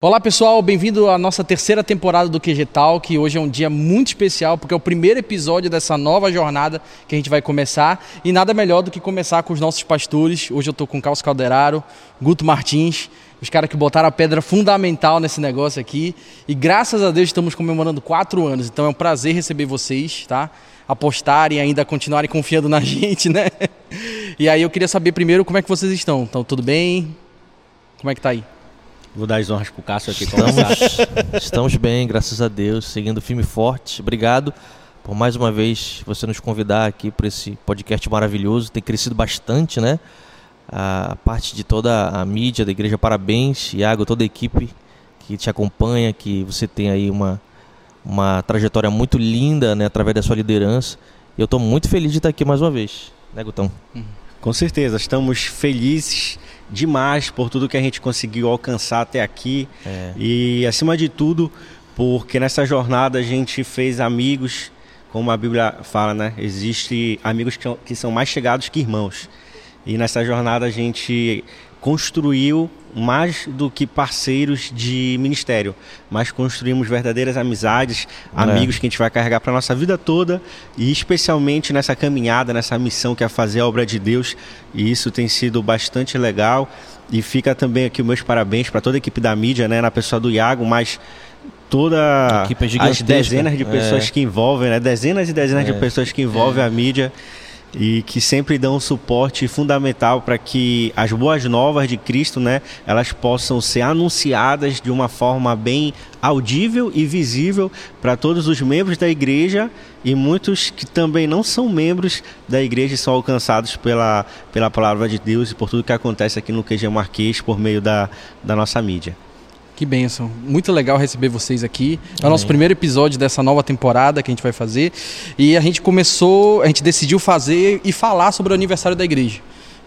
Olá pessoal, bem-vindo à nossa terceira temporada do QG Talk. Hoje é um dia muito especial porque é o primeiro episódio dessa nova jornada que a gente vai começar e nada melhor do que começar com os nossos pastores. Hoje eu estou com Carlos Calderaro, Guto Martins, os caras que botaram a pedra fundamental nesse negócio aqui e graças a Deus estamos comemorando quatro anos. Então é um prazer receber vocês, tá? Apostarem ainda continuarem confiando na gente, né? E aí eu queria saber primeiro como é que vocês estão. Estão tudo bem? Como é que tá aí? Vou dar as honras pro Cássio aqui estamos, estamos bem, graças a Deus, seguindo firme e forte. Obrigado por mais uma vez você nos convidar aqui para esse podcast maravilhoso. Tem crescido bastante, né? A parte de toda a mídia da igreja, parabéns, Iago, toda a equipe que te acompanha, que você tem aí uma, uma trajetória muito linda, né, através da sua liderança. Eu estou muito feliz de estar aqui mais uma vez, né, Gutão? Com certeza, estamos felizes demais por tudo que a gente conseguiu alcançar até aqui. É. E acima de tudo, porque nessa jornada a gente fez amigos, como a Bíblia fala, né? Existem amigos que, que são mais chegados que irmãos. E nessa jornada a gente construiu mais do que parceiros de ministério, mas construímos verdadeiras amizades, é. amigos que a gente vai carregar para nossa vida toda e especialmente nessa caminhada, nessa missão que é fazer a obra de Deus. E isso tem sido bastante legal. E fica também aqui os meus parabéns para toda a equipe da mídia, né, na pessoa do Iago, mas toda é as dezenas de pessoas é. que envolvem, né, dezenas e dezenas de é. pessoas que envolvem a mídia e que sempre dão um suporte fundamental para que as boas novas de Cristo, né, elas possam ser anunciadas de uma forma bem audível e visível para todos os membros da igreja e muitos que também não são membros da igreja são alcançados pela, pela palavra de Deus e por tudo que acontece aqui no QG Marquês por meio da, da nossa mídia. Que benção. Muito legal receber vocês aqui. É o nosso primeiro episódio dessa nova temporada que a gente vai fazer. E a gente começou, a gente decidiu fazer e falar sobre o aniversário da igreja.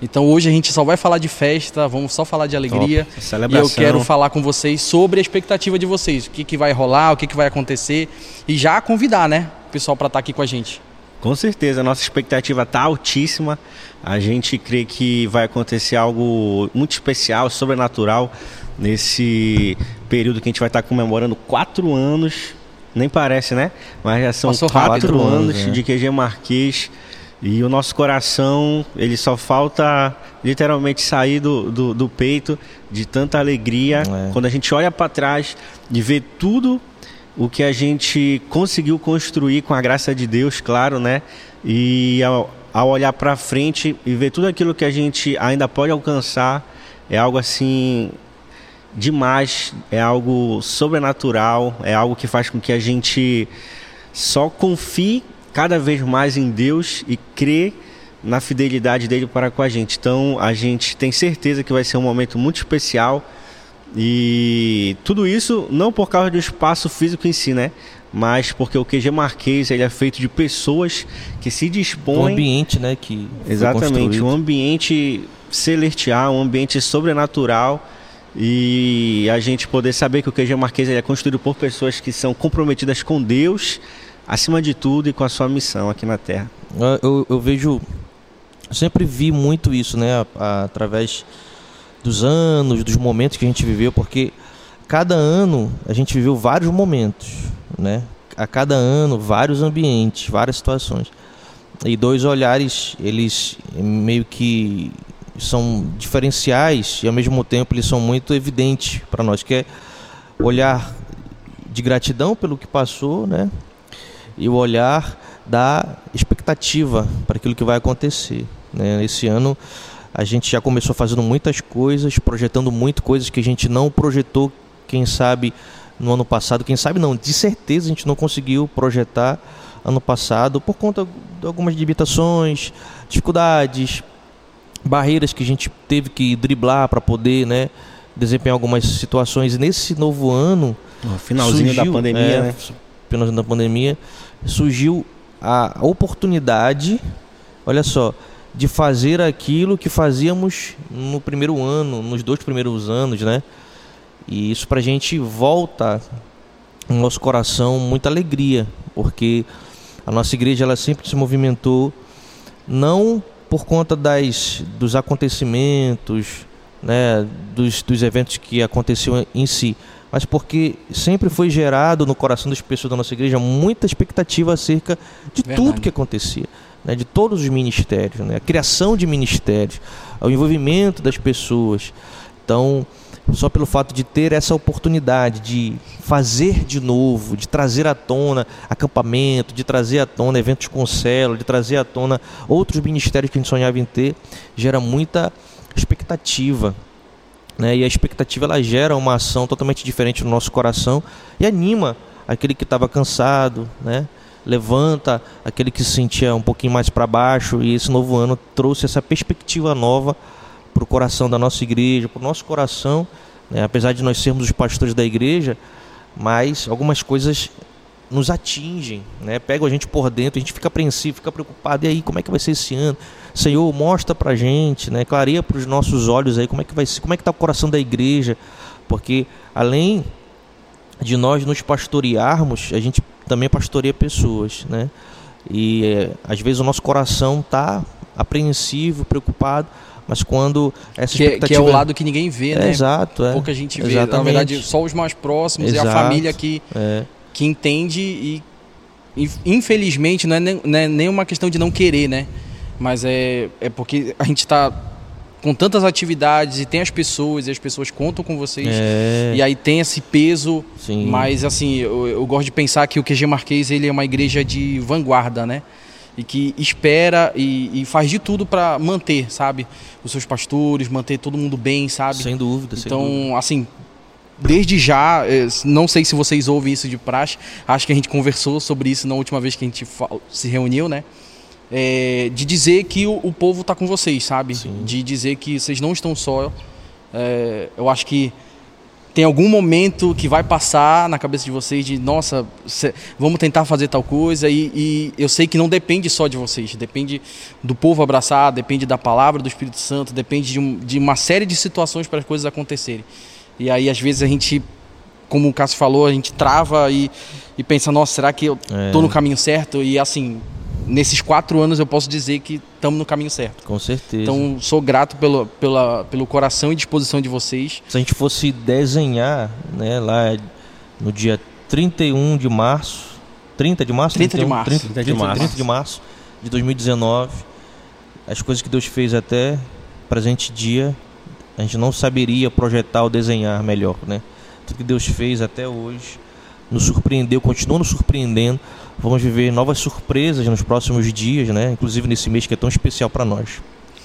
Então hoje a gente só vai falar de festa, vamos só falar de alegria. E eu quero falar com vocês sobre a expectativa de vocês, o que, que vai rolar, o que, que vai acontecer. E já convidar, né, o pessoal para estar tá aqui com a gente. Com certeza, a nossa expectativa está altíssima. A gente crê que vai acontecer algo muito especial, sobrenatural nesse período que a gente vai estar comemorando quatro anos, nem parece, né? Mas já são Passou quatro rápido, anos né? de QG Marquês e o nosso coração, ele só falta literalmente sair do, do, do peito de tanta alegria é. quando a gente olha para trás e vê tudo o que a gente conseguiu construir com a graça de Deus, claro, né? E ao, ao olhar para frente e ver tudo aquilo que a gente ainda pode alcançar, é algo assim demais, é algo sobrenatural, é algo que faz com que a gente só confie cada vez mais em Deus e crê na fidelidade dele para com a gente. Então a gente tem certeza que vai ser um momento muito especial e tudo isso não por causa do espaço físico em si, né? Mas porque o QG Marquês ele é feito de pessoas que se dispõem. Um ambiente, né? Que Exatamente, um ambiente celestial, um ambiente sobrenatural e a gente poder saber que o QG Marquês é construído por pessoas que são comprometidas com Deus, acima de tudo, e com a sua missão aqui na Terra. Eu, eu vejo, sempre vi muito isso, né, através dos anos, dos momentos que a gente viveu, porque cada ano a gente viveu vários momentos, né? A cada ano, vários ambientes, várias situações. E dois olhares, eles meio que são diferenciais e ao mesmo tempo eles são muito evidentes para nós, que é olhar de gratidão pelo que passou, né? E o olhar da expectativa para aquilo que vai acontecer. Né? Esse ano a gente já começou fazendo muitas coisas, projetando muito coisas que a gente não projetou, quem sabe no ano passado, quem sabe não, de certeza a gente não conseguiu projetar ano passado por conta de algumas limitações, dificuldades, barreiras que a gente teve que driblar para poder, né, desempenhar algumas situações. nesse novo ano, finalzinho surgiu, da pandemia, é, né? Finalzinho da pandemia, surgiu a oportunidade, olha só, de fazer aquilo que fazíamos no primeiro ano, nos dois primeiros anos, né? E isso para a gente volta no nosso coração muita alegria, porque a nossa igreja ela sempre se movimentou não por conta das, dos acontecimentos, né, dos, dos eventos que aconteciam em si, mas porque sempre foi gerado no coração das pessoas da nossa igreja muita expectativa acerca de Verdade. tudo que acontecia, né, de todos os ministérios, né, a criação de ministérios, o envolvimento das pessoas. Então, só pelo fato de ter essa oportunidade de fazer de novo, de trazer à tona acampamento, de trazer à tona eventos com célula, de trazer à tona outros ministérios que a gente sonhava em ter, gera muita expectativa. Né? E a expectativa ela gera uma ação totalmente diferente no nosso coração e anima aquele que estava cansado, né? levanta aquele que se sentia um pouquinho mais para baixo e esse novo ano trouxe essa perspectiva nova para o coração da nossa igreja, para o nosso coração, né? apesar de nós sermos os pastores da igreja, mas algumas coisas nos atingem, né? Pegam a gente por dentro, a gente fica apreensivo, fica preocupado. E aí, como é que vai ser esse ano? Senhor, mostra pra gente, né? Clareia para os nossos olhos aí como é que vai ser, como é que tá o coração da igreja, porque além de nós nos pastorearmos, a gente também pastoreia pessoas, né? E é, às vezes o nosso coração tá apreensivo, preocupado, mas quando essa que, expectativa... É, que é o lado que ninguém vê, né? exato, é. Pouca gente vê. Exatamente. Na verdade, só os mais próximos exato, e a família que, é. que entende e infelizmente não é, nem, não é nem uma questão de não querer, né? Mas é, é porque a gente está com tantas atividades e tem as pessoas e as pessoas contam com vocês é. e aí tem esse peso Sim. mas assim eu, eu, gosto de pensar que o QG Marquês ele é uma igreja de vanguarda né e que espera e, e faz de tudo para manter, sabe, os seus pastores, manter todo mundo bem, sabe? Sem dúvida. Então, sem dúvida. assim, desde já, eh, não sei se vocês ouvem isso de praxe, acho que a gente conversou sobre isso na última vez que a gente se reuniu, né? É, de dizer que o, o povo está com vocês, sabe? Sim. De dizer que vocês não estão só. É, eu acho que tem algum momento que vai passar na cabeça de vocês de nossa, vamos tentar fazer tal coisa e, e, eu sei que não depende só de vocês, depende do povo abraçar, depende da palavra do Espírito Santo, depende de, um, de uma série de situações para as coisas acontecerem. E aí às vezes a gente, como o Cássio falou, a gente trava e, e pensa, nossa, será que eu estou é. no caminho certo? E assim, nesses quatro anos eu posso dizer que estamos no caminho certo. Com certeza. Então sou grato pelo, pela, pelo coração e disposição de vocês. Se a gente fosse desenhar, né, lá no dia 31 de março, 30 de março? 30 31, de março. 30, 30, 30, de março. 30 de março de 2019, as coisas que Deus fez até presente dia, a gente não saberia projetar ou desenhar melhor, né? Tudo que Deus fez até hoje nos surpreendeu, continua nos surpreendendo Vamos viver novas surpresas nos próximos dias, né? Inclusive nesse mês que é tão especial para nós.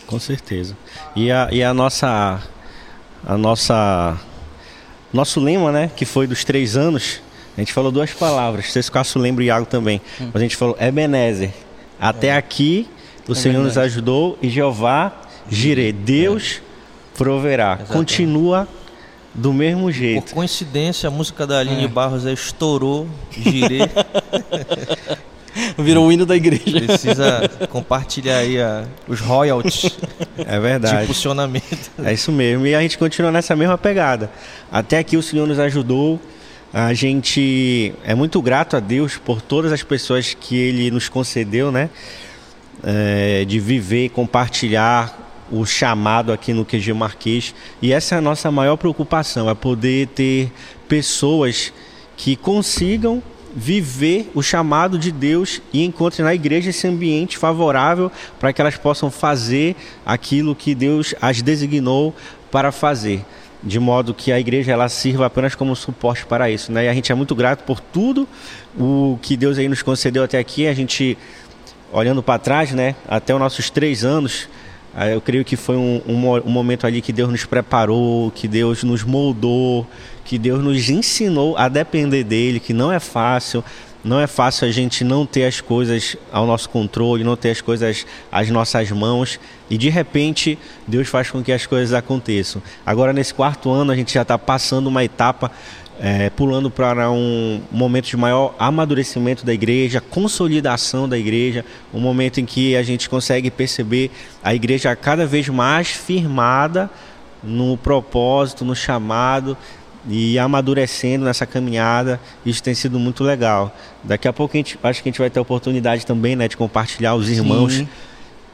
Com certeza. E a, e a nossa a nossa nosso lema, né? Que foi dos três anos. A gente falou duas palavras. Vocês Cássio lembra e Iago também. Hum. Mas a gente falou Ebenezer. Até é. aqui o é Senhor verdade. nos ajudou e Jeová Jireh. Deus é. proverá. Exatamente. Continua do mesmo jeito. Por coincidência, a música da Aline é. Barros é estourou, girei. Virou o hino da igreja. Precisa compartilhar aí a, os royalties. É verdade. De impulsionamento. É isso mesmo. E a gente continua nessa mesma pegada. Até aqui o Senhor nos ajudou. A gente é muito grato a Deus por todas as pessoas que Ele nos concedeu, né? É, de viver, compartilhar o chamado aqui no QG Marquês. E essa é a nossa maior preocupação, é poder ter pessoas que consigam viver o chamado de Deus e encontrem na igreja esse ambiente favorável para que elas possam fazer aquilo que Deus as designou para fazer de modo que a igreja ela sirva apenas como suporte para isso, né? E a gente é muito grato por tudo o que Deus aí nos concedeu até aqui. A gente olhando para trás, né? Até os nossos três anos eu creio que foi um, um, um, momento ali que Deus nos preparou, que Deus nos moldou, que Deus nos ensinou a depender dele, que não é fácil. Não é fácil a gente não ter as coisas ao nosso controle, não ter as coisas às nossas mãos e de repente Deus faz com que as coisas aconteçam. Agora, nesse quarto ano, a gente já está passando uma etapa é, pulando para um momento de maior amadurecimento da igreja, consolidação da igreja, um momento em que a gente consegue perceber a igreja cada vez mais firmada no propósito, no chamado e amadurecendo nessa caminhada. Isso tem sido muito legal. Daqui a pouco a gente, acho que a gente vai ter a oportunidade também né, de compartilhar os irmãos Sim.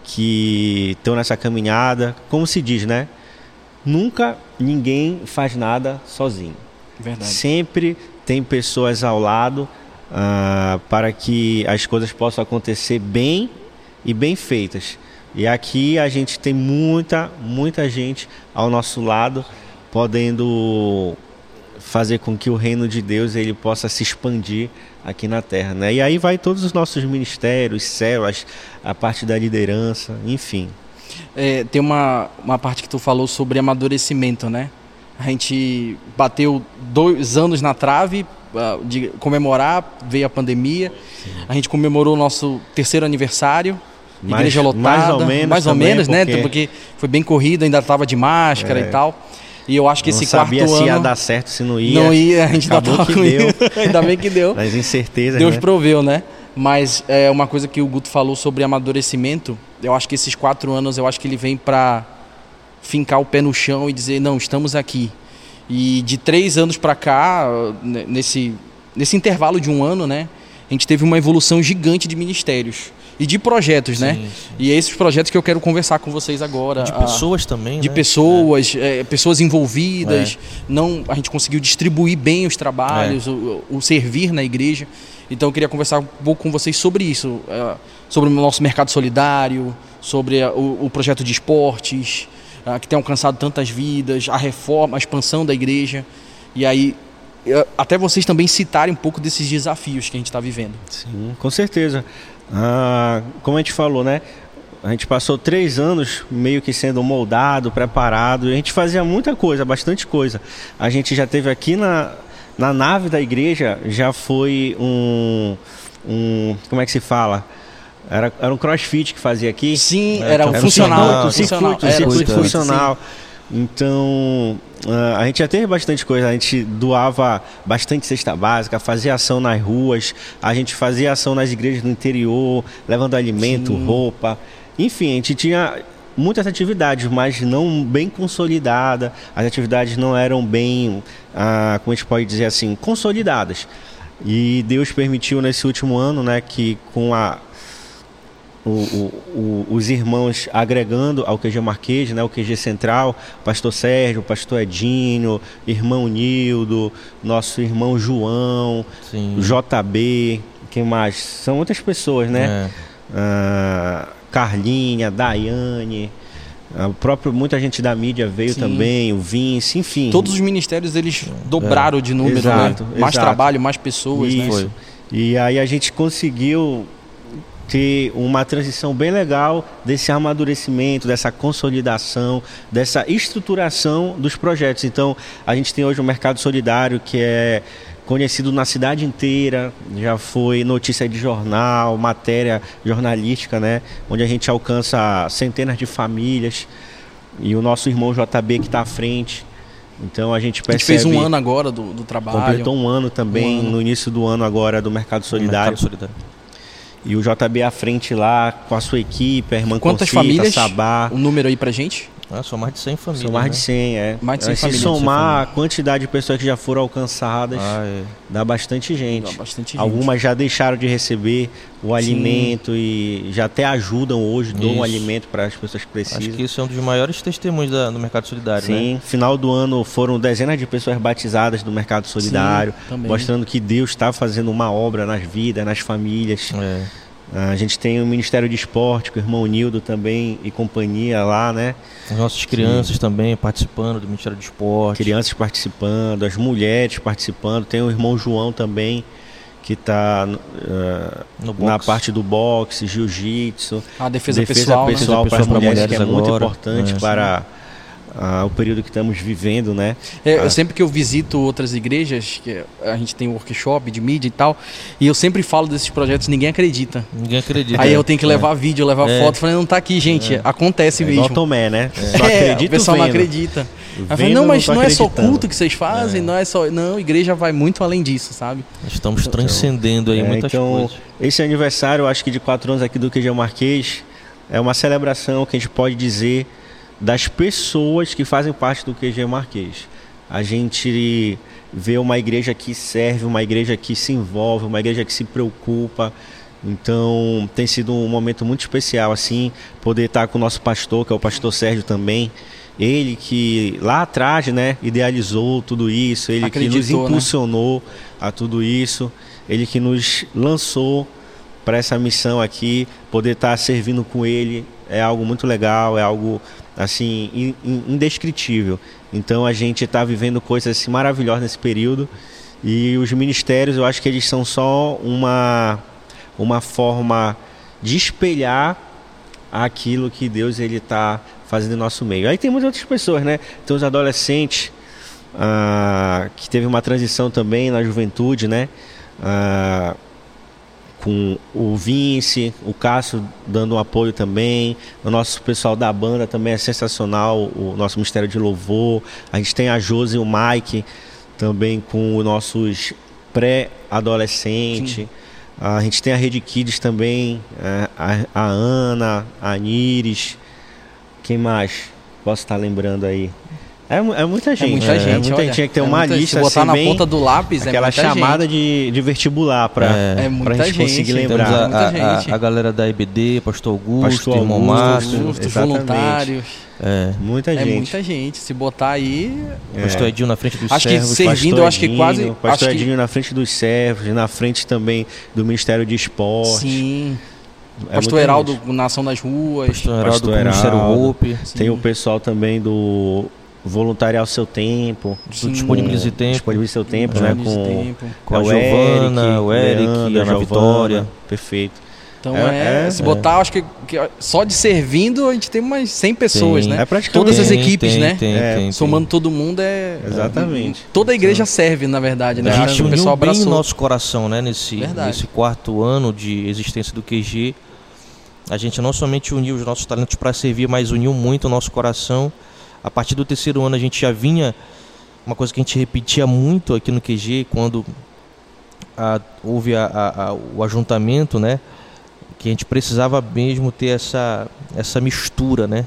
que estão nessa caminhada. Como se diz, né? Nunca ninguém faz nada sozinho. Verdade. Sempre tem pessoas ao lado uh, para que as coisas possam acontecer bem e bem feitas. E aqui a gente tem muita, muita gente ao nosso lado, podendo fazer com que o reino de Deus ele possa se expandir aqui na terra, né? E aí vai todos os nossos ministérios, células, a parte da liderança, enfim. É, tem uma, uma parte que tu falou sobre amadurecimento, né? A gente bateu dois anos na trave uh, de comemorar, veio a pandemia. Sim. A gente comemorou o nosso terceiro aniversário. Mais, igreja lotada. Mais ou menos, mais ou menos né? Porque... porque foi bem corrido, ainda estava de máscara é. e tal. E eu acho que não esse quarto ano. Não sabia se ia dar certo, se não ia. Não ia, a gente ainda tava que deu. ainda bem que deu. Mas incerteza. Deus né? proveu, né? Mas é uma coisa que o Guto falou sobre amadurecimento. Eu acho que esses quatro anos, eu acho que ele vem para fincar o pé no chão e dizer não, estamos aqui. E de três anos para cá, nesse nesse intervalo de um ano, né, a gente teve uma evolução gigante de ministérios e de projetos, né? sim, né? Sim. E é esses projetos que eu quero conversar com vocês agora. De pessoas a, também, De né? pessoas, é. É, pessoas envolvidas. É. Não, a gente conseguiu distribuir bem os trabalhos, é. o, o, servir na igreja. Então eu queria conversar um pouco com vocês sobre isso, é, sobre o nosso mercado solidário, sobre o, o projeto de esportes, que tem alcançado tantas vidas, a reforma, a expansão da igreja. E aí até vocês também citarem um pouco desses desafios que a gente está vivendo. Sim, com certeza. Ah, como a gente falou, né? A gente passou três anos meio que sendo moldado, preparado, a gente fazia muita coisa, bastante coisa. A gente já teve aqui na, na nave da igreja, já foi um, um. Como é que se fala? Era, era um crossfit que fazia aqui. Sim, era, era um funcional. Circuito, funcional. circuito funcional. Então, uh, a gente já teve bastante coisa. A gente doava bastante cesta básica, fazia ação nas ruas, a gente fazia ação nas igrejas do interior, levando alimento, Sim. roupa. Enfim, a gente tinha muitas atividades, mas não bem consolidadas. As atividades não eram bem, uh, como a gente pode dizer assim, consolidadas. E Deus permitiu nesse último ano, né, que com a o, o, os irmãos agregando ao QG Marquês, né, o QG Central, pastor Sérgio, pastor Edinho, irmão Nildo, nosso irmão João, Sim. JB, quem mais? São muitas pessoas, né? É. Ah, Carlinha, Daiane, o próprio muita gente da mídia veio Sim. também, o Vince, enfim. Todos os ministérios eles dobraram é. de número, exato, né? Mais exato. trabalho, mais pessoas, né? Isso. né? E aí a gente conseguiu ter uma transição bem legal desse amadurecimento, dessa consolidação, dessa estruturação dos projetos. Então, a gente tem hoje um mercado solidário que é conhecido na cidade inteira, já foi notícia de jornal, matéria jornalística, né, onde a gente alcança centenas de famílias e o nosso irmão JB que está à frente. Então a gente percebe. A gente fez um ano agora do, do trabalho. Completou um ano também, um ano. no início do ano agora do Mercado Solidário. Mercado Solidário. E o JB à frente lá com a sua equipe, a irmã Quantas Concita, famílias? Sabá. Um número aí pra gente? Ah, são mais de 100 famílias. São mais né? de 100, é. Mais de 100 Se famílias. somar a quantidade de pessoas que já foram alcançadas, ah, é. dá bastante gente. Dá bastante gente. Algumas já deixaram de receber o Sim. alimento e já até ajudam hoje, dão um alimento para as pessoas que precisam. Acho que isso é um dos maiores testemunhos da, do Mercado Solidário, Sim, né? final do ano foram dezenas de pessoas batizadas do Mercado Solidário, Sim, mostrando que Deus está fazendo uma obra nas vidas, nas famílias. É. A gente tem o Ministério de Esporte, com o irmão Nildo também e companhia lá, né? As nossas crianças também participando do Ministério de Esporte. Crianças participando, as mulheres participando. Tem o irmão João também, que está uh, na parte do boxe, jiu-jitsu. A defesa, defesa pessoal, pessoal né? para as mulheres, mulheres, que é agora. muito importante é, para... Sim ah, o período que estamos vivendo, né? É, ah. Sempre que eu visito outras igrejas, que a gente tem workshop de mídia e tal, e eu sempre falo desses projetos, ninguém acredita. Ninguém acredita. Aí é. eu tenho que levar é. vídeo, levar é. foto, falando, não tá aqui, gente, é. acontece é mesmo. Igual Tomé, né? Só acredita o pessoal vendo. não acredita. Falei, não, mas não, não é só culto que vocês fazem, não é só. Não, a igreja vai muito além disso, sabe? Estamos então, transcendendo aí muitas então, coisas. Esse aniversário, acho que de quatro anos aqui do QG Marquês, é uma celebração que a gente pode dizer das pessoas que fazem parte do QG Marquês. A gente vê uma igreja que serve, uma igreja que se envolve, uma igreja que se preocupa. Então tem sido um momento muito especial assim, poder estar com o nosso pastor, que é o pastor Sérgio também, Ele que lá atrás, né, idealizou tudo isso, ele Acreditou, que nos né? impulsionou né? a tudo isso, ele que nos lançou para essa missão aqui, poder estar servindo com ele é algo muito legal, é algo assim indescritível. Então a gente está vivendo coisas assim, maravilhosas nesse período e os ministérios, eu acho que eles são só uma uma forma de espelhar aquilo que Deus ele está fazendo no nosso meio. Aí tem muitas outras pessoas, né? Tem os adolescentes ah, que teve uma transição também na juventude, né? Ah, com o Vince, o Cássio dando um apoio também, o nosso pessoal da banda também é sensacional, o nosso Mistério de Louvor, a gente tem a Josi e o Mike também com os nossos pré-adolescentes, a gente tem a Rede Kids também, é, a, a Ana, a Niris, quem mais? Posso estar lembrando aí? É, é muita gente. É muita gente. É, muita olha, tinha que ter é uma lista. Se botar assim, na ponta do lápis, é aquela é chamada de, de vestibular para é, é a gente, conseguir lembrar. A, a, a, a, galera da IBD, Pastor Augusto, Pastor Irmão Márcio, voluntários. É. Muita gente. É muita gente. Se botar aí. É. Pastor Edinho na frente dos acho servos. Que servindo, eu acho que quase. Pastor acho Edinho que... na frente dos servos, na frente também do Ministério de Esporte. Sim. É Pastor Heraldo, Nação das Ruas. Pastor Heraldo, Pastor Heraldo Ministério Hope. Tem o pessoal também do voluntariar o seu tempo. Disponibilize tempo. Disponibilize seu tempo, né? Com, tempo. com a Giovana, o Eric, a Ana Vitória. Perfeito. Então, é, é se botar, acho que, que, só de servindo a gente tem umas 100 pessoas, tem. né? É Todas as equipes, tem, né? Tem, é, somando todo mundo é. Exatamente. Toda a igreja serve, na verdade, né? A gente uniu o pessoal bem o nosso coração, né? Nesse, nesse quarto ano de existência do QG. A gente não somente uniu os nossos talentos para servir, mas uniu muito o nosso coração a partir do terceiro ano a gente já vinha, uma coisa que a gente repetia muito aqui no QG, quando a, houve a, a, o ajuntamento, né? Que a gente precisava mesmo ter essa, essa mistura, né?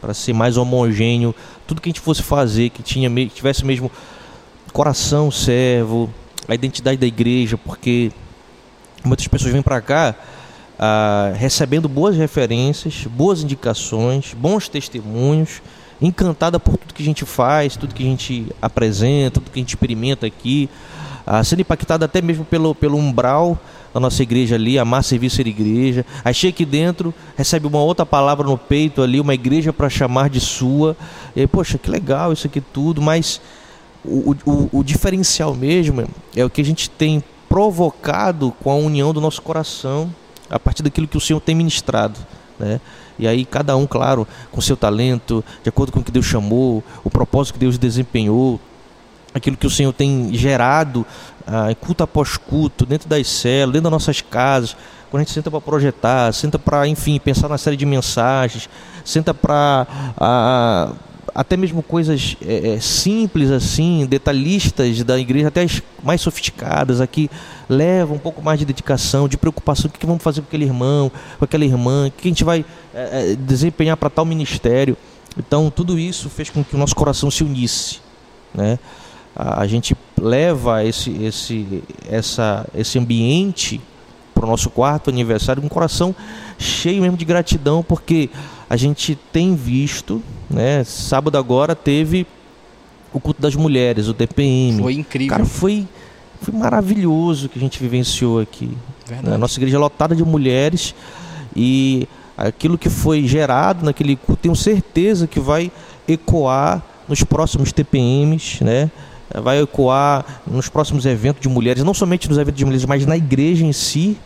Para ser mais homogêneo. Tudo que a gente fosse fazer, que, tinha, que tivesse mesmo coração servo, a identidade da igreja, porque muitas pessoas vêm para cá ah, recebendo boas referências, boas indicações, bons testemunhos, encantada por tudo que a gente faz, tudo que a gente apresenta, tudo que a gente experimenta aqui, ah, sendo impactada até mesmo pelo, pelo umbral da nossa igreja ali, amar servir ser igreja. Aí chega aqui dentro, recebe uma outra palavra no peito ali, uma igreja para chamar de sua. E poxa, que legal isso aqui tudo, mas o, o, o diferencial mesmo é o que a gente tem provocado com a união do nosso coração a partir daquilo que o Senhor tem ministrado. Né? E aí cada um, claro, com seu talento, de acordo com o que Deus chamou, o propósito que Deus desempenhou, aquilo que o Senhor tem gerado, ah, culto após culto, dentro das células, dentro das nossas casas, quando a gente senta para projetar, senta para, enfim, pensar na série de mensagens, senta para ah, até mesmo coisas é, simples assim, detalhistas da igreja, até as mais sofisticadas aqui, levam um pouco mais de dedicação, de preocupação, o que, que vamos fazer com aquele irmão, com aquela irmã, o que a gente vai é, é, desempenhar para tal ministério. Então, tudo isso fez com que o nosso coração se unisse. Né? A, a gente leva esse, esse, essa, esse ambiente para o nosso quarto aniversário com um coração cheio mesmo de gratidão, porque a gente tem visto, né? Sábado agora teve o culto das mulheres, o DPM. Foi incrível. Cara, foi, foi maravilhoso que a gente vivenciou aqui. Verdade. A nossa igreja é lotada de mulheres e aquilo que foi gerado naquele culto, tenho certeza que vai ecoar nos próximos TPMs, né? Vai ecoar nos próximos eventos de mulheres, não somente nos eventos de mulheres, mas na igreja em si.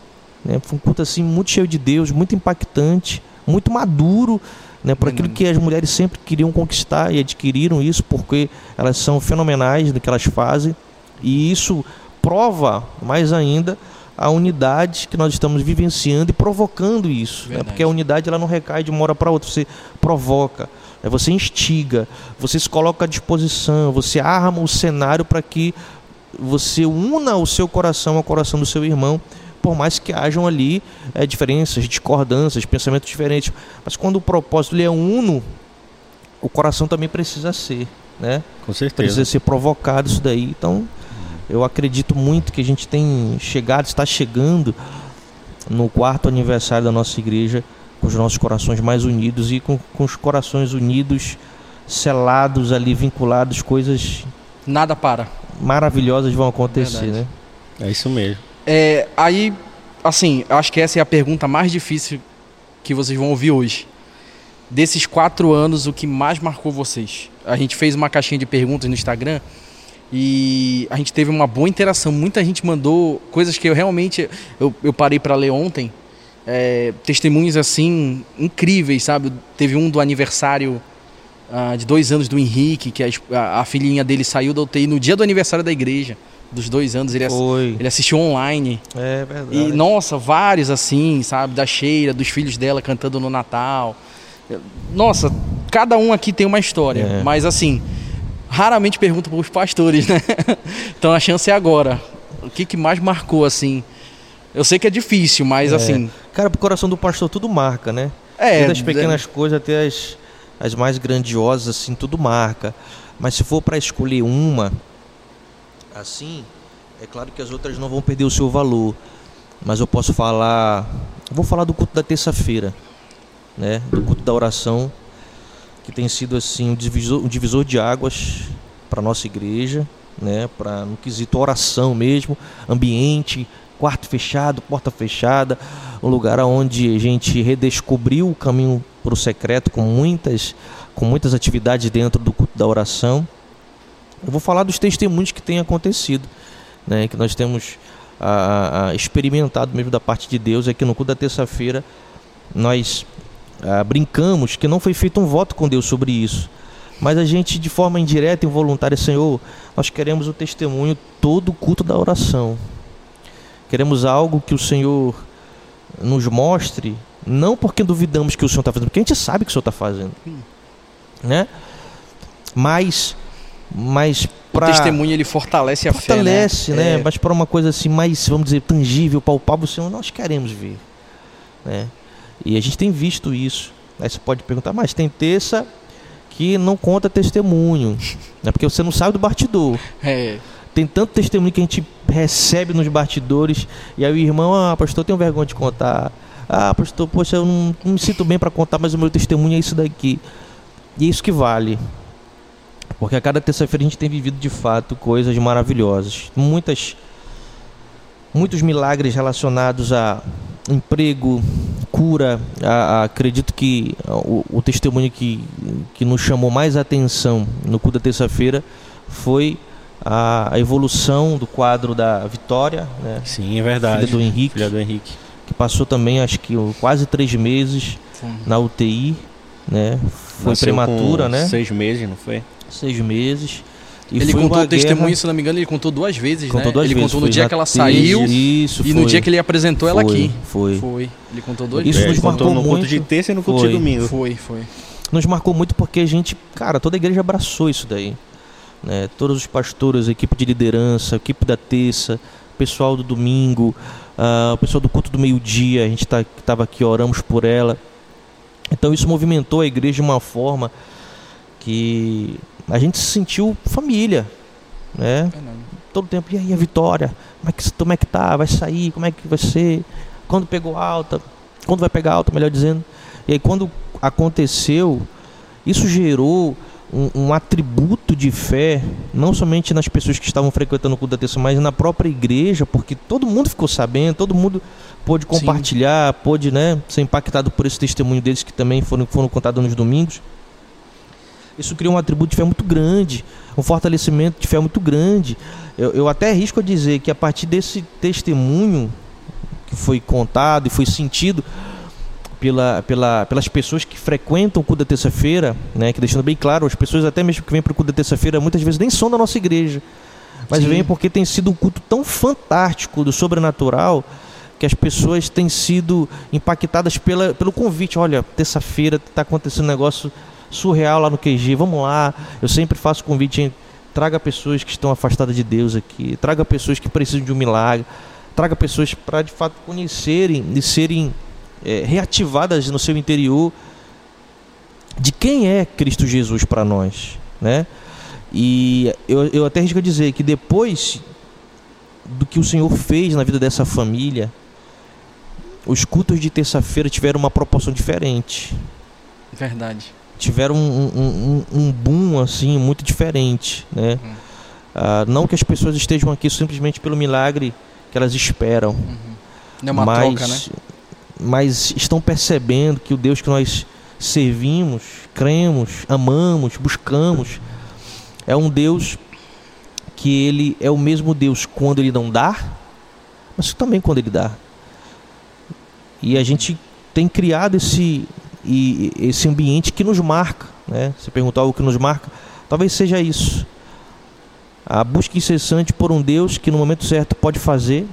Né? Foi um culto assim muito cheio de Deus, muito impactante muito maduro né, por aquilo que as mulheres sempre queriam conquistar e adquiriram isso porque elas são fenomenais no que elas fazem e isso prova mais ainda a unidade que nós estamos vivenciando e provocando isso, né, porque a unidade ela não recai de uma hora para outra, você provoca, né, você instiga, você se coloca à disposição, você arma o cenário para que você una o seu coração ao coração do seu irmão por mais que hajam ali é, diferenças, discordâncias, pensamentos diferentes. Mas quando o propósito é uno, o coração também precisa ser, né? Com certeza. Precisa ser provocado isso daí. Então, eu acredito muito que a gente tem chegado, está chegando no quarto aniversário da nossa igreja com os nossos corações mais unidos e com, com os corações unidos selados ali, vinculados, coisas Nada para. maravilhosas vão acontecer, Verdade. né? É isso mesmo. É, aí, assim, acho que essa é a pergunta mais difícil que vocês vão ouvir hoje. Desses quatro anos, o que mais marcou vocês? A gente fez uma caixinha de perguntas no Instagram e a gente teve uma boa interação. Muita gente mandou coisas que eu realmente eu, eu parei para ler ontem. É, testemunhos assim incríveis, sabe? Teve um do aniversário ah, de dois anos do Henrique, que a, a, filhinha dele saiu da UTI no dia do aniversário da igreja. Dos dois anos, ele, Foi. ele assistiu online. É verdade. E, nossa, vários assim, sabe? Da Cheira, dos filhos dela cantando no Natal. Nossa, cada um aqui tem uma história. É. Mas assim, raramente pergunto para os pastores, né? então a chance é agora. O que, que mais marcou, assim? Eu sei que é difícil, mas É. assim. Cara, pro coração do pastor tudo marca, né? É, Desde as pequenas coisas até as, as mais grandiosas, assim, tudo marca. Mas se for para escolher uma, assim, é claro que as outras não vão perder o seu valor. Mas eu posso falar. eu Vou falar do culto da terça-feira, né? Do culto da oração, que tem sido assim um divisor, um divisor de águas para nossa igreja, né? Para no quesito oração mesmo, ambiente, quarto fechado, porta fechada, um lugar onde a gente redescobriu o caminho para o secreto com muitas, com muitas atividades dentro do culto da oração. Eu vou falar dos testemunhos que têm acontecido, né, que nós temos ah, ah, experimentado mesmo da parte de Deus. É que no culto da terça-feira nós ah, brincamos que não foi feito um voto com Deus sobre isso. Mas a gente, de forma indireta e involuntária, Senhor, nós queremos o testemunho todo o culto da oração. Queremos algo que o Senhor nos mostre, não porque duvidamos que o Senhor está fazendo, porque a gente sabe que o Senhor está fazendo, né? Mas, mas O para testemunho ele fortalece a fortalece, fé. né? É, Mas para uma coisa assim mais, vamos dizer, tangível, palpável, Senhor, nós queremos ver, né? E a gente tem visto isso. Aí você pode perguntar, mas tem terça que não conta testemunho, né? Porque você não sabe do bastidor. é, Tem tanto testemunho que a gente recebe nos bastidores e aí o irmão, ah, pastor, eu tenho vergonha de contar. Ah, pastor, poxa, eu não, não me sinto bem para contar, mas o meu testemunho é isso daqui. E é isso que vale. Porque a cada terça-feira a gente tem vivido de fato coisas maravilhosas. Muitas muitos milagres relacionados a emprego, cura. A- a- acredito que o, o testemunho que, que nos chamou mais atenção no culto da terça-feira foi a, a evolução do quadro da Vitória, né? Sim, é verdade. Filha do Henrique. Filha do Henrique. que passou também acho que quase três meses na UTI, né? Foi Nasceu prematura, né? Seis meses, não foi? Seis meses. E ele contou o testemunho, guerra- se não me engano, ele contou duas vezes, Contou né? duas ele vezes, contou no foi dia que ela saiu isso, e no foi. dia que ele apresentou ela Foi, aqui. Foi. Foi. Ele contou duas Isso É, vezes. nos ele contou marcou no culto muito. de terça e no culto Foi. de domingo. Foi, foi. Nos marcou muito porque a gente, cara, toda a igreja abraçou isso daí. Né? Todos os pastores, a equipe de liderança, a equipe da terça, o pessoal do domingo, ah, o pessoal do culto do meio-dia, a gente tá, aqui, oramos por ela. Então isso movimentou a igreja de uma forma que a gente se sentiu família, né? Verdade. todo tempo, e aí a vitória? Como é que, como é que tá? Vai sair? Como é que vai ser? Quando pegou alta? Quando vai pegar alta, melhor dizendo? E aí quando aconteceu, isso gerou um, um atributo de fé, não somente nas pessoas que estavam frequentando o culto da terça, mas na própria igreja, porque todo mundo ficou sabendo, todo mundo pôde Sim. compartilhar, pôde né, ser impactado por esse testemunho deles que também foram, foram contados nos domingos. Isso criou um atributo de fé muito grande, um fortalecimento de fé muito grande. Eu, eu até arrisco a dizer que a partir desse testemunho que foi contado e foi sentido pela, pela, pelas pessoas que frequentam o culto da terça-feira, né, que deixando bem claro, as pessoas até mesmo que vêm para o culto da terça-feira muitas vezes nem são da nossa igreja, mas Sim. vêm porque tem sido um culto tão fantástico do sobrenatural que as pessoas têm sido impactadas pela, pelo convite. Olha, terça-feira está acontecendo um negócio surreal lá no QG, vamos lá. Eu sempre faço convite, hein? traga pessoas que estão afastadas de Deus aqui, traga pessoas que precisam de um milagre, traga pessoas para de fato conhecerem e serem é, reativadas no seu interior de quem é Cristo Jesus para nós, né? E eu, eu até a dizer que depois do que o Senhor fez na vida dessa família, os cultos de terça-feira tiveram uma proporção diferente. Verdade. Tiveram um, um, um boom assim muito diferente, né? Uhum. Ah, não que as pessoas estejam aqui simplesmente pelo milagre que elas esperam, uhum. Não é uma mas, troca, né? mas estão percebendo que o Deus que nós servimos, cremos, amamos, buscamos, é um Deus que ele é o mesmo Deus quando ele não dá, mas também quando ele dá. E a gente tem criado esse, esse ambiente que nos marca. Né? Se perguntar o que nos marca, talvez seja isso. A busca incessante por um Deus que no momento certo pode fazer,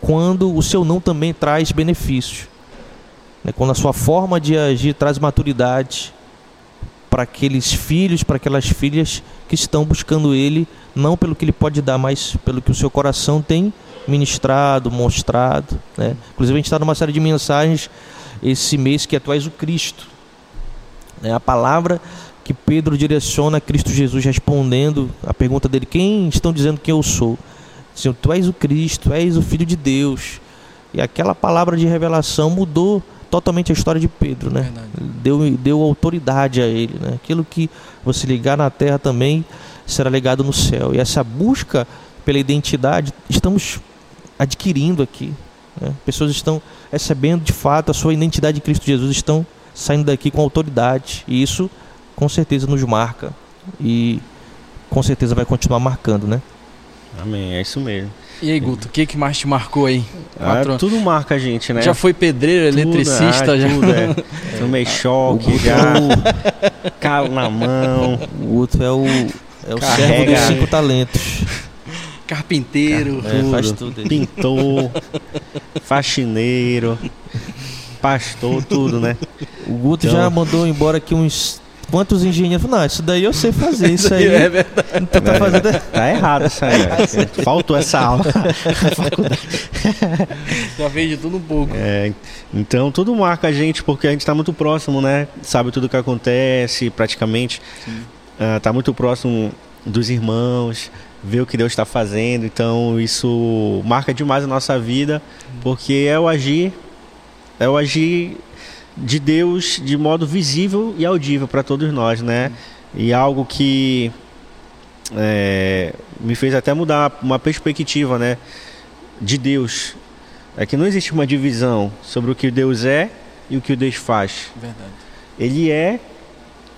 quando o seu não também traz benefício. Né? Quando a sua forma de agir traz maturidade para aqueles filhos, para aquelas filhas que estão buscando Ele, não pelo que Ele pode dar, mas pelo que o seu coração tem ministrado, mostrado. Né? Inclusive, a gente está numa série de mensagens esse mês que é Tu és o Cristo. É a palavra que Pedro direciona a Cristo Jesus respondendo a pergunta dele: Quem estão dizendo que eu sou? Senhor, Tu és o Cristo, tu és o Filho de Deus. E aquela palavra de revelação mudou totalmente a história de Pedro, né? Deu, deu autoridade a ele, né? Aquilo que você ligar na terra também será ligado no céu. E essa busca pela identidade estamos adquirindo aqui. Né? Pessoas estão recebendo de fato a sua identidade em Cristo Jesus, estão saindo daqui com autoridade. E isso com certeza nos marca e com certeza vai continuar marcando, né? Amém, é isso mesmo. E aí, Guto, o que, que mais te marcou aí? Ah, tudo marca a gente, né? Já foi pedreiro, tudo, eletricista, ah, já. Tudo, é. Tomei choque, já. Calo na mão. O Guto é o, é o servo dos cinco talentos. Carpinteiro, Car... é, tudo. faz tudo. Pintor, faxineiro, pastor, tudo, né? O Guto então... já mandou embora aqui uns Quantos engenheiros? Não, isso daí eu sei fazer. Isso aí. É verdade. Então tá, fazendo... tá errado isso aí. Faltou essa aula. Já veio de tudo um pouco. É, então tudo marca a gente porque a gente está muito próximo, né? Sabe tudo o que acontece, praticamente. Uh, tá muito próximo dos irmãos, ver o que Deus está fazendo. Então isso marca demais a nossa vida, porque é o agir, é o agir de Deus de modo visível e audível para todos nós, né? E algo que é, me fez até mudar uma perspectiva, né? De Deus. É que não existe uma divisão sobre o que Deus é e o que Deus faz. Verdade. Ele é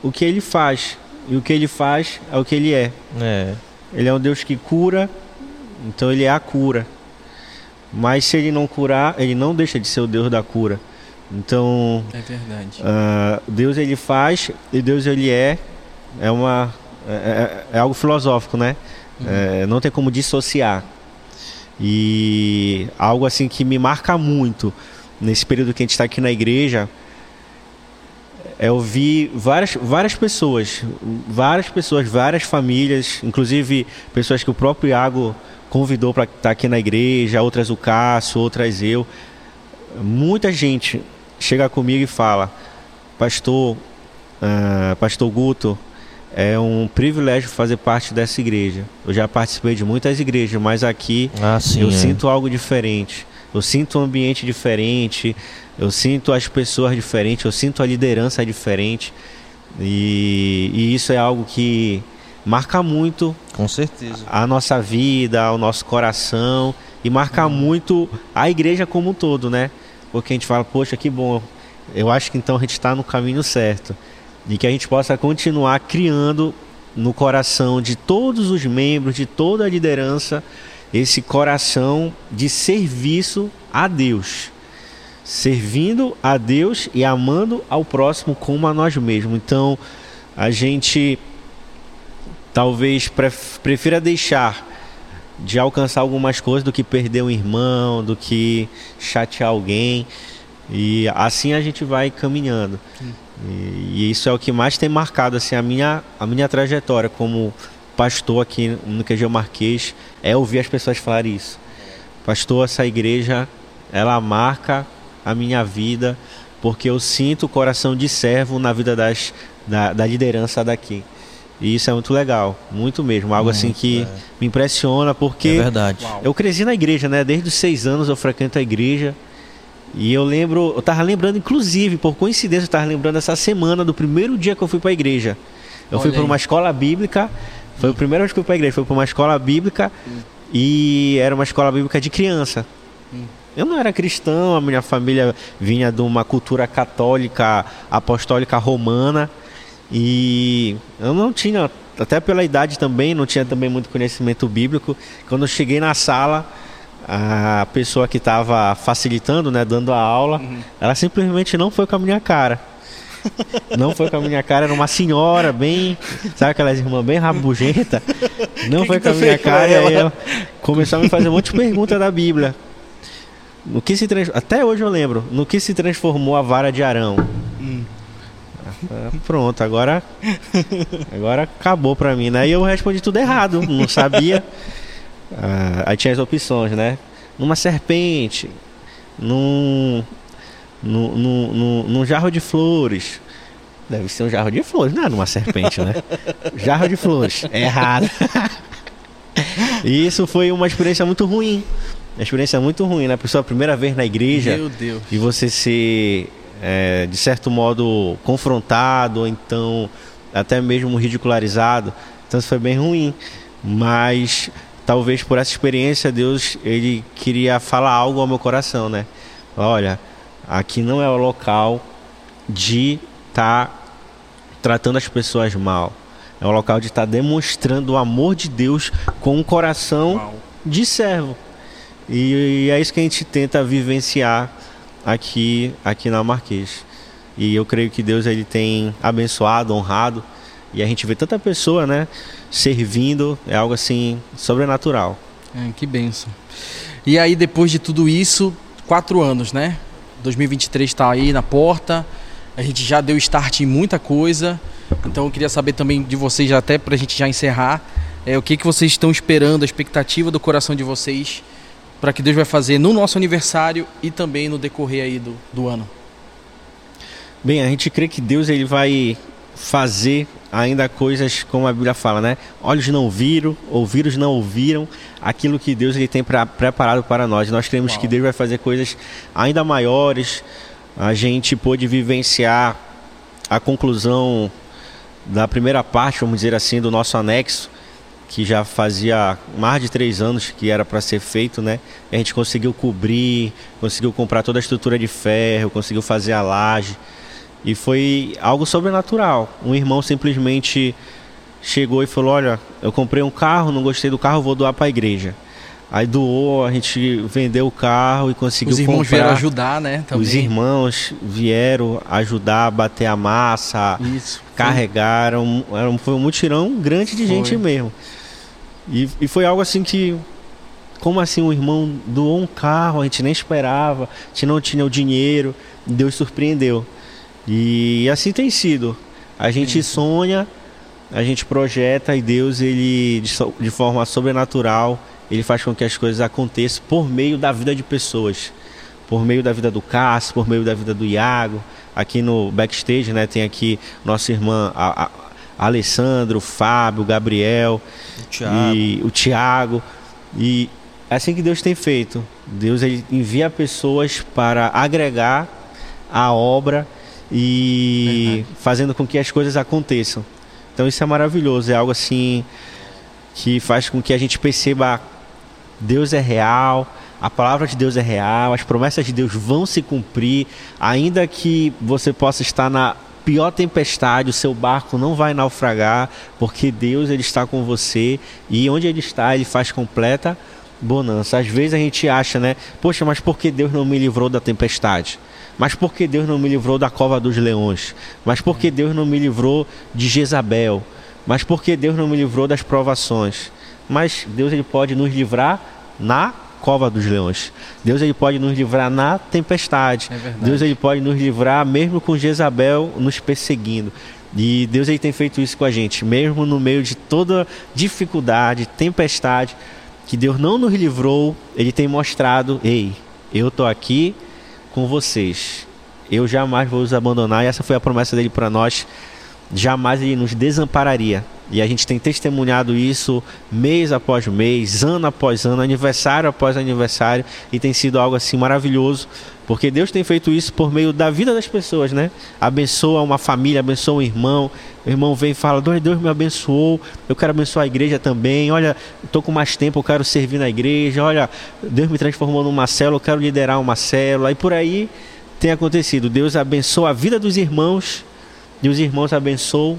o que ele faz. E o que ele faz é o que ele é. é. Ele é um Deus que cura, então ele é a cura. Mas se ele não curar, ele não deixa de ser o Deus da cura. Então, é verdade. Uh, Deus ele faz e Deus ele é é uma é, é, é algo filosófico, né? Uhum. É, não tem como dissociar. E algo assim que me marca muito nesse período que a gente está aqui na igreja é ouvir várias, várias pessoas, várias pessoas, várias famílias, inclusive pessoas que o próprio Iago convidou para estar aqui na igreja, outras o Cássio, outras eu. Muita gente chega comigo e fala: Pastor, uh, Pastor Guto, é um privilégio fazer parte dessa igreja. Eu já participei de muitas igrejas, mas aqui ah, sim, eu é. sinto algo diferente. Eu sinto um ambiente diferente, eu sinto as pessoas diferentes, eu sinto a liderança diferente. E, e isso é algo que marca muito com certeza a nossa vida, o nosso coração e marca hum. muito a igreja como um todo, né? porque a gente fala, poxa, que bom. Eu acho que então a gente está no caminho certo. E que a gente possa continuar criando no coração de todos os membros, de toda a liderança, esse coração de serviço a Deus. Servindo a Deus e amando ao próximo como a nós mesmos. Então, a gente talvez prefira deixar de alcançar algumas coisas do que perder um irmão, do que chatear alguém. E assim a gente vai caminhando. E, e, isso é o que mais tem marcado assim a minha a minha trajetória como pastor aqui no QG Marquês é ouvir as pessoas falarem isso. Pastor, essa igreja ela marca a minha vida porque eu sinto o coração de servo na vida das, da, da liderança daqui. E isso é muito legal, muito mesmo. Algo assim muito, assim que é. me impressiona, porque é verdade. eu cresci na igreja, né? Desde os seis anos eu frequento a igreja E eu lembro, eu tava lembrando, inclusive, por coincidência, eu tava lembrando essa semana do primeiro dia que eu fui para a igreja. Eu Olha fui para uma escola bíblica, foi o primeiro que eu fui para a igreja, foi para uma escola bíblica hum. e era uma escola bíblica de criança. Hum. Eu não era cristão, a minha família vinha de uma cultura católica, apostólica romana e eu não tinha, até pela idade também, não tinha também muito conhecimento bíblico. Quando eu cheguei na sala, a pessoa que estava facilitando, né, dando a aula, uhum. ela simplesmente não foi com a minha cara. Não foi com a minha cara, era uma senhora bem, sabe aquelas irmãs bem rabugenta? Não que foi que com a minha cara, e aí ela começou a me fazer um monte de perguntas da Bíblia. No que se trans... Até hoje eu lembro, no que se transformou a vara de Arão? Hum. Ah, pronto, agora agora acabou pra mim, né? E eu respondi tudo errado, não sabia. Ah, aí tinha as opções, né? Numa serpente, num, num, num, num, jarro de flores. Deve ser um jarro de flores, não é numa serpente, né? jarro de flores. É errado. e isso foi uma experiência muito ruim. Uma experiência muito ruim, né? Por sua primeira vez na igreja. Meu Deus. E você ser, é, de certo modo, confrontado, ou então até mesmo ridicularizado. Então isso foi bem ruim. Mas talvez por essa experiência Deus ele queria falar algo ao meu coração, né? Olha, aqui não é o local de estar tá tratando as pessoas mal. É o local de estar tá demonstrando o amor de Deus com um coração de servo. E, e, é isso que a gente tenta vivenciar aqui, aqui na Marquês. E eu creio que Deus ele tem abençoado, honrado. E a gente vê tanta pessoa, né? servindo, é algo assim sobrenatural. É, que benção. E aí, depois de tudo isso, quatro anos, né? 2023 está aí na porta, a gente já deu start em muita coisa, então eu queria saber também de vocês, até para a gente já encerrar, é, o que, que vocês estão esperando, a expectativa do coração de vocês para que Deus vai fazer no nosso aniversário e também no decorrer aí do, do ano. Bem, a gente crê que Deus ele vai fazer ainda coisas como a Bíblia fala, né? Olhos não viram, ouvidos não ouviram aquilo que Deus ele tem pra, preparado para nós. Nós cremos Uau. que Deus vai fazer coisas ainda maiores. A gente pôde vivenciar a conclusão da primeira parte, vamos dizer assim, do nosso anexo, que já fazia mais de três anos que era para ser feito, né? A gente conseguiu cobrir, conseguiu comprar toda a estrutura de ferro, conseguiu fazer a laje e foi algo sobrenatural. Um irmão simplesmente chegou e falou: Olha, eu comprei um carro, não gostei do carro, vou doar para a igreja. Aí doou, a gente vendeu o carro e conseguiu Os irmãos comprar. vieram ajudar, né? Também. Os irmãos vieram ajudar a bater a massa, Isso, carregaram. Era, foi um mutirão grande de foi. gente mesmo. E, e foi algo assim que como assim o irmão doou um carro, a gente nem esperava, a gente não tinha o dinheiro, Deus surpreendeu. E assim tem sido. A gente sonha, a gente projeta e Deus, ele de forma sobrenatural, ele faz com que as coisas aconteçam por meio da vida de pessoas. Por meio da vida do Cássio, por meio da vida do Iago. Aqui no backstage, né, tem aqui nossa irmã a, a, Alessandro, Fábio, Gabriel o Thiago. e o Tiago. E é assim que Deus tem feito. Deus ele envia pessoas para agregar a obra e Verdade. fazendo com que as coisas aconteçam. Então isso é maravilhoso, é algo assim que faz com que a gente perceba Deus é real, a palavra de Deus é real, as promessas de Deus vão se cumprir, ainda que você possa estar na pior tempestade, o seu barco não vai naufragar, porque Deus ele está com você e onde ele está, ele faz completa bonança. Às vezes a gente acha, né? Poxa, mas por que Deus não me livrou da tempestade? Mas por que Deus não me livrou da cova dos leões? Mas por que Deus não me livrou de Jezabel? Mas por que Deus não me livrou das provações? Mas Deus ele pode nos livrar na cova dos leões. Deus ele pode nos livrar na tempestade. É Deus ele pode nos livrar mesmo com Jezabel nos perseguindo. E Deus ele tem feito isso com a gente, mesmo no meio de toda dificuldade, tempestade, que Deus não nos livrou, ele tem mostrado, ei, eu tô aqui, com vocês. Eu jamais vou os abandonar. E essa foi a promessa dele para nós. Jamais ele nos desampararia. E a gente tem testemunhado isso mês após mês, ano após ano, aniversário após aniversário, e tem sido algo assim maravilhoso, porque Deus tem feito isso por meio da vida das pessoas, né? Abençoa uma família, abençoa um irmão. O irmão vem e fala: Deus me abençoou, eu quero abençoar a igreja também. Olha, estou com mais tempo, eu quero servir na igreja. Olha, Deus me transformou numa célula, eu quero liderar uma célula. E por aí tem acontecido. Deus abençoa a vida dos irmãos e os irmãos abençoam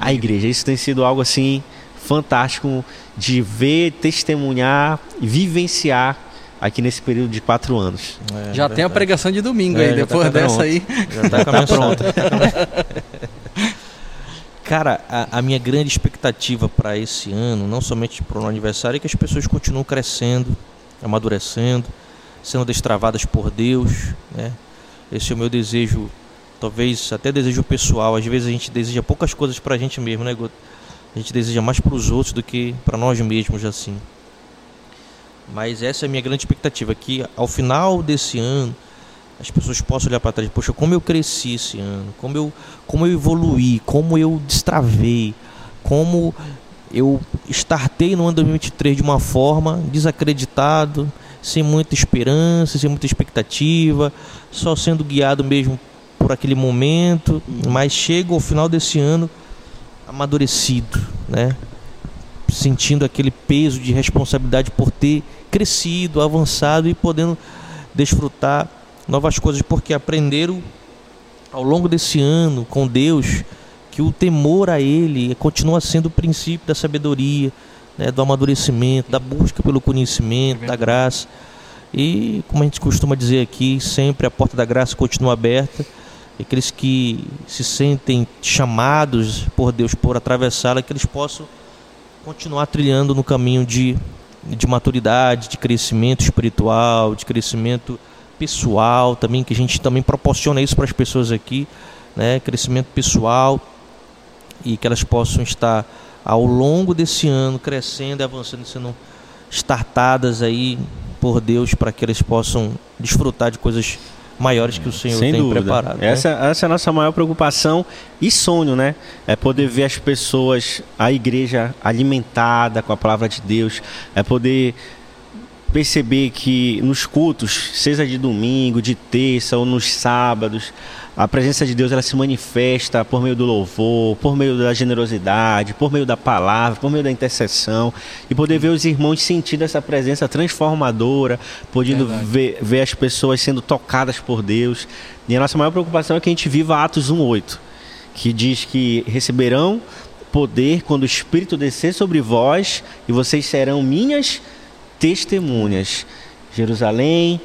a, a igreja. Isso tem sido algo assim fantástico de ver, testemunhar, vivenciar aqui nesse período de quatro anos. É, já tem a pregação de domingo é, aí, depois tá dessa aí. Já está tá pronta. Cara, a, a, minha grande expectativa para esse ano, não somente para o aniversário, é que as pessoas continuem crescendo, amadurecendo, sendo destravadas por Deus. Né? Esse é o meu desejo, talvez até desejo pessoal. Às vezes a gente deseja poucas coisas para a gente mesmo, né, A gente deseja mais para os outros do que para nós mesmos, assim. Mas essa é a minha grande expectativa, que ao final desse ano as pessoas possam olhar para trás, poxa, como eu cresci esse ano, como eu, como eu evoluí, como eu destravei, como eu startei no ano 2023 de uma forma desacreditado, sem muita esperança, sem muita expectativa, só sendo guiado mesmo por aquele momento, mas chego ao final desse ano amadurecido, né? Sentindo aquele peso de responsabilidade por ter crescido, avançado e podendo desfrutar novas coisas, porque aprenderam ao longo desse ano com Deus que o temor a Ele continua sendo o princípio da sabedoria, né, do amadurecimento, da busca pelo conhecimento, da graça. E, como a gente costuma dizer aqui, sempre a porta da graça continua aberta. E aqueles que se sentem chamados por Deus por atravessá-la, que eles possam continuar trilhando no caminho de, de maturidade, de crescimento espiritual, de crescimento pessoal também, que a gente também proporciona isso para as pessoas aqui, né? crescimento pessoal e que elas possam estar ao longo desse ano crescendo e avançando, sendo startadas aí por Deus para que elas possam desfrutar de coisas maiores que o Senhor Sem tem dúvida. preparado. Né? Essa, essa é a nossa maior preocupação e sonho, né? É poder ver as pessoas, a igreja alimentada com a palavra de Deus, é poder perceber que nos cultos, seja de domingo, de terça ou nos sábados, a presença de Deus ela se manifesta por meio do louvor, por meio da generosidade, por meio da palavra, por meio da intercessão e poder ver os irmãos sentindo essa presença transformadora, podendo ver, ver, as pessoas sendo tocadas por Deus. E a nossa maior preocupação é que a gente viva Atos 1:8, que diz que receberão poder quando o Espírito descer sobre vós e vocês serão minhas testemunhas. Jerusalém,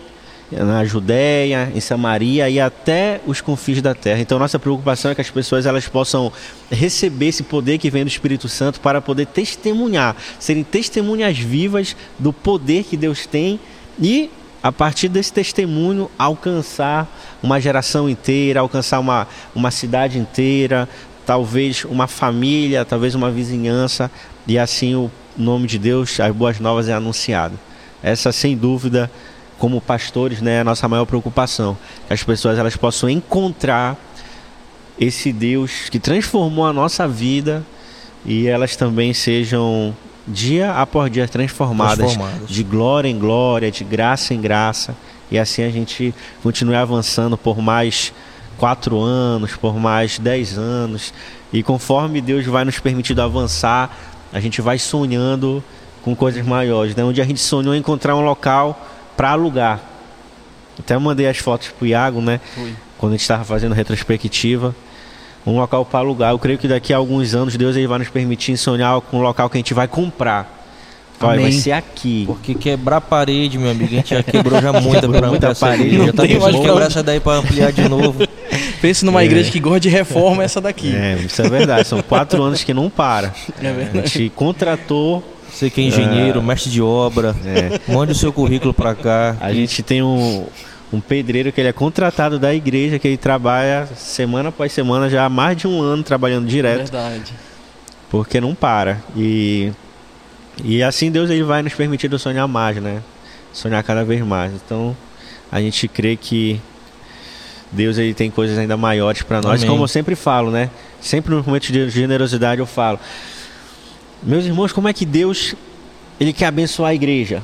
na Judéia, em Samaria e até os confins da terra. Então nossa preocupação é que as pessoas elas possam receber esse poder que vem do Espírito Santo para poder testemunhar, serem testemunhas vivas do poder que Deus tem e a partir desse testemunho alcançar uma geração inteira, alcançar uma, uma cidade inteira, talvez uma família, talvez uma vizinhança e assim o nome de Deus, as boas novas é anunciado. Essa sem dúvida como pastores, né, é a nossa maior preocupação, que as pessoas elas possam encontrar esse Deus que transformou a nossa vida e elas também sejam dia após dia transformadas, transformadas, de glória em glória, de graça em graça, e assim a gente continue avançando por mais quatro anos, por mais dez anos, e conforme Deus vai nos permitindo avançar, a gente vai sonhando com coisas maiores, né? Onde a gente sonhou encontrar um local para alugar. Até eu mandei as fotos pro Iago, né? Fui. Quando a gente estava fazendo retrospectiva. Um local para alugar. Eu creio que daqui a alguns anos Deus ele vai nos permitir sonhar com um local que a gente vai comprar. Vai, vai ser aqui. Porque quebrar parede, meu amigo, a gente já quebrou já muita, muita parede. Já tá pensando quebrar essa daí para ampliar de novo. Pense numa é. igreja que gosta de reforma, essa daqui. É, isso é verdade. São quatro anos que não para. É verdade. A gente contratou você que é engenheiro, é. mestre de obra, é. mande o seu currículo para cá. A gente tem um, um pedreiro que ele é contratado da igreja, que ele trabalha semana após semana, já há mais de um ano trabalhando direto. Verdade. Porque não para. E, e assim Deus ele vai nos permitindo sonhar mais, né? Sonhar cada vez mais. Então a gente crê que Deus ele tem coisas ainda maiores para nós. Amém. Como eu sempre falo, né? Sempre no momento de generosidade eu falo Meus irmãos, como é que Deus ele quer abençoar a igreja?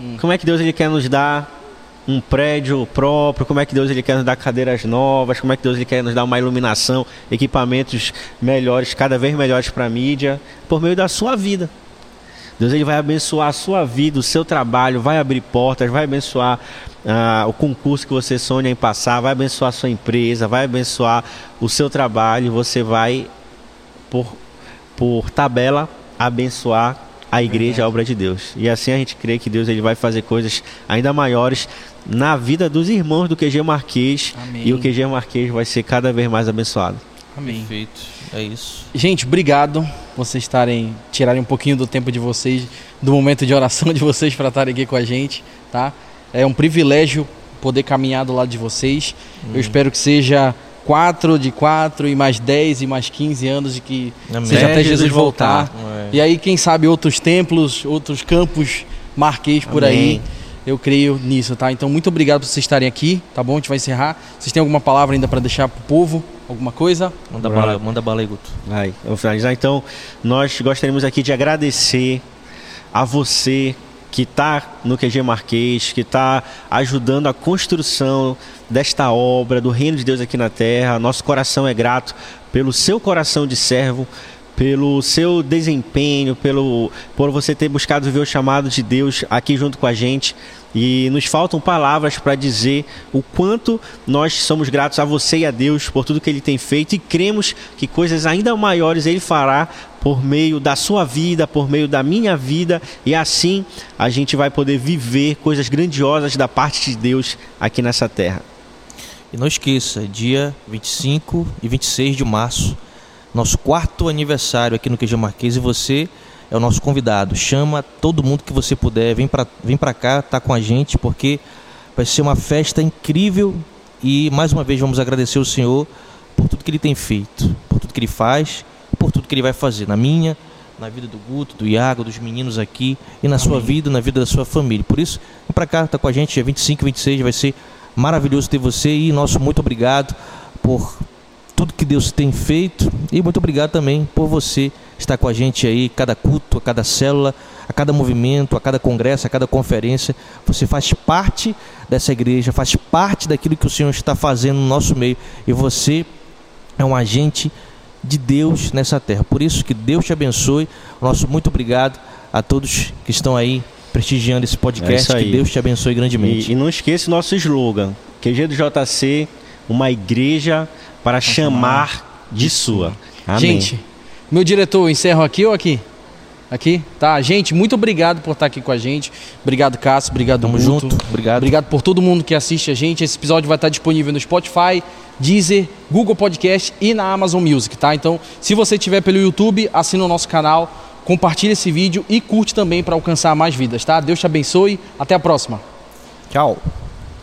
Hum. Como é que Deus ele quer nos dar um prédio próprio, como é que Deus ele quer nos dar cadeiras novas, como é que Deus ele quer nos dar uma iluminação, equipamentos melhores, cada vez melhores para a mídia, por meio da sua vida. Deus ele vai abençoar a sua vida, o seu trabalho, vai abrir portas, vai abençoar uh, o concurso que você sonha em passar, vai abençoar a sua empresa, vai abençoar o seu trabalho, você vai, por, por tabela, abençoar a igreja, a obra de Deus. E assim a gente crê que Deus ele vai fazer coisas ainda maiores na vida dos irmãos do QG Marquês. Amém. E o QG Marquês vai ser cada vez mais abençoado. Amém. Perfeito. É isso. Gente, obrigado por vocês estarem tirarem um pouquinho do tempo de vocês, do momento de oração de vocês para estarem aqui com a gente, tá? É um privilégio poder caminhar do lado de vocês. Hum. Eu espero que seja 4 de 4 e mais 10 e mais 15 anos de que Amém. seja até Jesus voltar. voltar. E aí, quem sabe, outros templos, outros campos marquês por Amém. aí. Eu creio nisso, tá? Então, muito obrigado por vocês estarem aqui, tá bom? A gente vai encerrar. Vocês têm alguma palavra ainda para deixar pro povo? Alguma coisa? Manda bala, manda bala aí, Guto. Vai, eu vou finalizar. Então, nós gostaríamos aqui de agradecer a você que está no QG Marquês, que está ajudando a construção desta obra do reino de Deus aqui na terra. Nosso coração é grato pelo seu coração de servo, pelo seu desempenho, pelo por você ter buscado ver o chamado de Deus aqui junto com a gente. E nos faltam palavras para dizer o quanto nós somos gratos a você e a Deus por tudo que Ele tem feito e cremos que coisas ainda maiores Ele fará por meio da sua vida, por meio da minha vida, e assim a gente vai poder viver coisas grandiosas da parte de Deus aqui nessa terra. E não esqueça, dia 25 e 26 de março, nosso quarto aniversário aqui no QG Marquês, e você é o nosso convidado. Chama todo mundo que você puder, vem para vem cá, tá com a gente, porque vai ser uma festa incrível e mais uma vez vamos agradecer o Senhor por tudo que ele tem feito, por tudo que ele faz, por tudo que ele vai fazer na minha, na vida do Guto, do Iago, dos meninos aqui e na Amém. sua vida, na vida da sua família. Por isso, vem para cá, tá com a gente, dia 25 e 26, vai ser maravilhoso ter você e nosso muito obrigado por tudo que Deus tem feito e muito obrigado também por você estar com a gente aí, cada culto, a cada célula, a cada movimento, a cada congresso, a cada conferência. Você faz parte dessa igreja, faz parte daquilo que o Senhor está fazendo no nosso meio e você é um agente de Deus nessa terra. Por isso que Deus te abençoe. Nosso muito obrigado a todos que estão aí prestigiando esse podcast. É que Deus te abençoe grandemente. E, e não esqueça o nosso slogan: QG do JC, uma igreja para chamar de sua. Amém. Gente, meu diretor, encerro aqui ou aqui? Aqui? Tá. Gente, muito obrigado por estar aqui com a gente. Obrigado, Cássio. Obrigado, Tamo Guto. junto. Obrigado. Obrigado por todo mundo que assiste a gente. Esse episódio vai estar disponível no Spotify, Deezer, Google Podcast e na Amazon Music, tá? Então, se você estiver pelo YouTube, assina o nosso canal, compartilha esse vídeo e curte também para alcançar mais vidas, tá? Deus te abençoe. Até a próxima. Tchau.